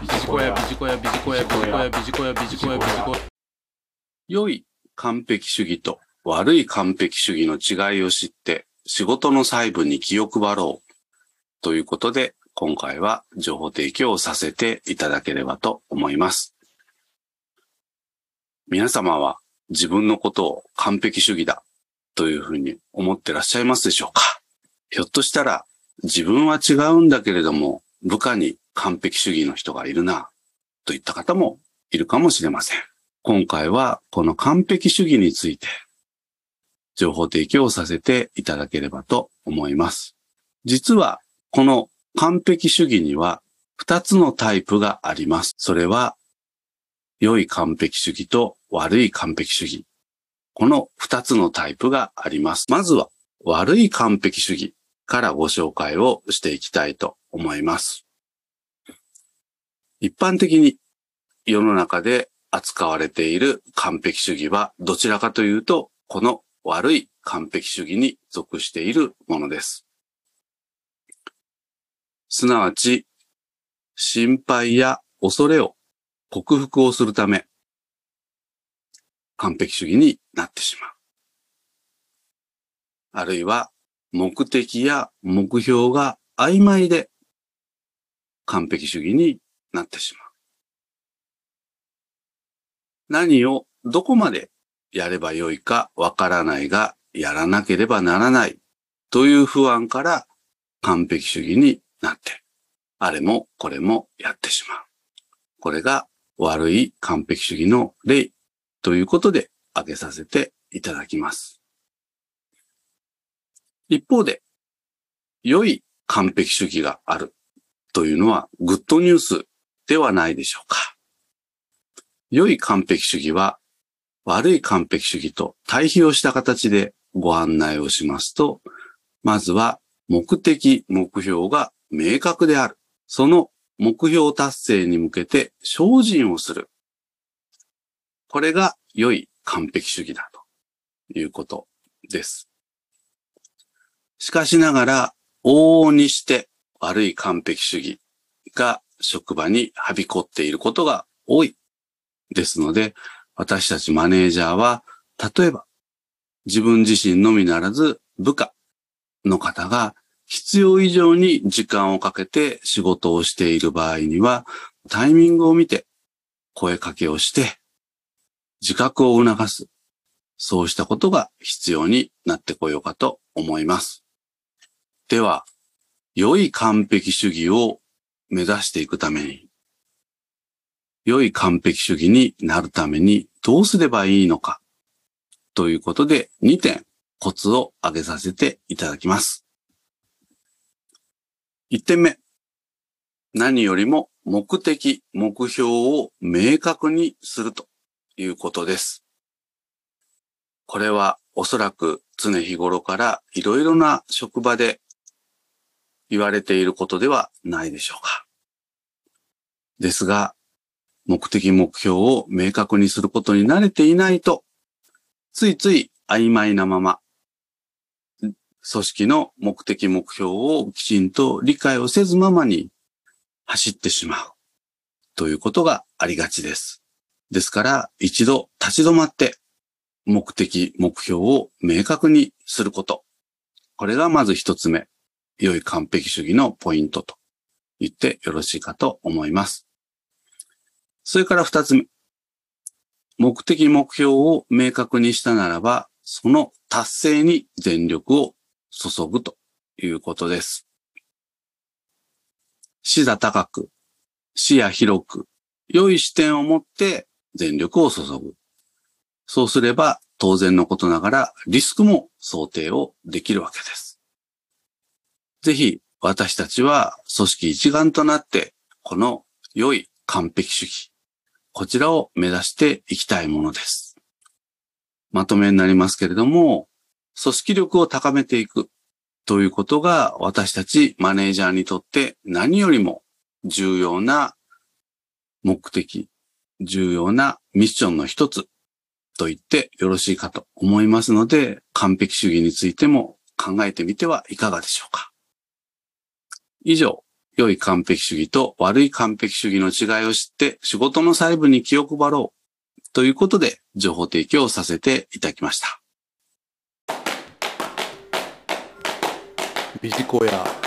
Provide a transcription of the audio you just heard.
ビジコヤ、ビジコヤ、ビジコヤ、ビジコヤ、ビジコヤ、ビジコヤ、ビジコヤ。良い完璧主義と悪い完璧主義の違いを知って仕事の細部に気を配ろうということで今回は情報提供をさせていただければと思います。皆様は自分のことを完璧主義だというふうに思ってらっしゃいますでしょうか？ひょっとしたら自分は違うんだけれども部下に完璧主義の人がいるなといった方もいるかもしれません。今回はこの完璧主義について情報提供をさせていただければと思います。実はこの完璧主義には二つのタイプがあります。それは良い完璧主義と悪い完璧主義。この二つのタイプがあります。まずは悪い完璧主義からご紹介をしていきたいと思います。一般的に世の中で扱われている完璧主義はどちらかというと、この悪い完璧主義に属しているものです。すなわち、心配や恐れを克服をするため、完璧主義になってしまう。あるいは、目的や目標が曖昧で完璧主義になってしまう。何をどこまでやればよいかわからないが、やらなければならないという不安から完璧主義になって、あれもこれもやってしまう。これが悪い完璧主義の例ということで挙げさせていただきます。一方で、良い完璧主義があるというのはグッドニュースではないでしょうか。良い完璧主義は悪い完璧主義と対比をした形でご案内をしますと、まずは目的、目標が明確である。その目標達成に向けて精進をする。これが良い完璧主義だということです。しかしながら、往々にして悪い完璧主義が職場にはびこっていることが多い。ですので、私たちマネージャーは、例えば、自分自身のみならず部下の方が必要以上に時間をかけて仕事をしている場合には、タイミングを見て声かけをして、自覚を促す。そうしたことが必要になってこようかと思います。では、良い完璧主義を目指していくために、良い完璧主義になるためにどうすればいいのかということで2点コツを挙げさせていただきます。1点目。何よりも目的、目標を明確にするということです。これはおそらく常日頃からいろいろな職場で言われていることではないでしょうか。ですが、目的目標を明確にすることに慣れていないと、ついつい曖昧なまま、組織の目的目標をきちんと理解をせずままに走ってしまうということがありがちです。ですから一度立ち止まって目的目標を明確にすること。これがまず一つ目、良い完璧主義のポイントと言ってよろしいかと思います。それから二つ目。目的目標を明確にしたならば、その達成に全力を注ぐということです。視座高く、視野広く、良い視点を持って全力を注ぐ。そうすれば当然のことながらリスクも想定をできるわけです。ぜひ私たちは組織一丸となってこの良い完璧主義、こちらを目指していきたいものです。まとめになりますけれども、組織力を高めていくということが私たちマネージャーにとって何よりも重要な目的、重要なミッションの一つと言ってよろしいかと思いますので、完璧主義についても考えてみてはいかがでしょうか。以上、良い完璧主義と悪い完璧主義の違いを知って仕事の細部に気を配ろうということで情報提供をさせていただきました。ビジコヤ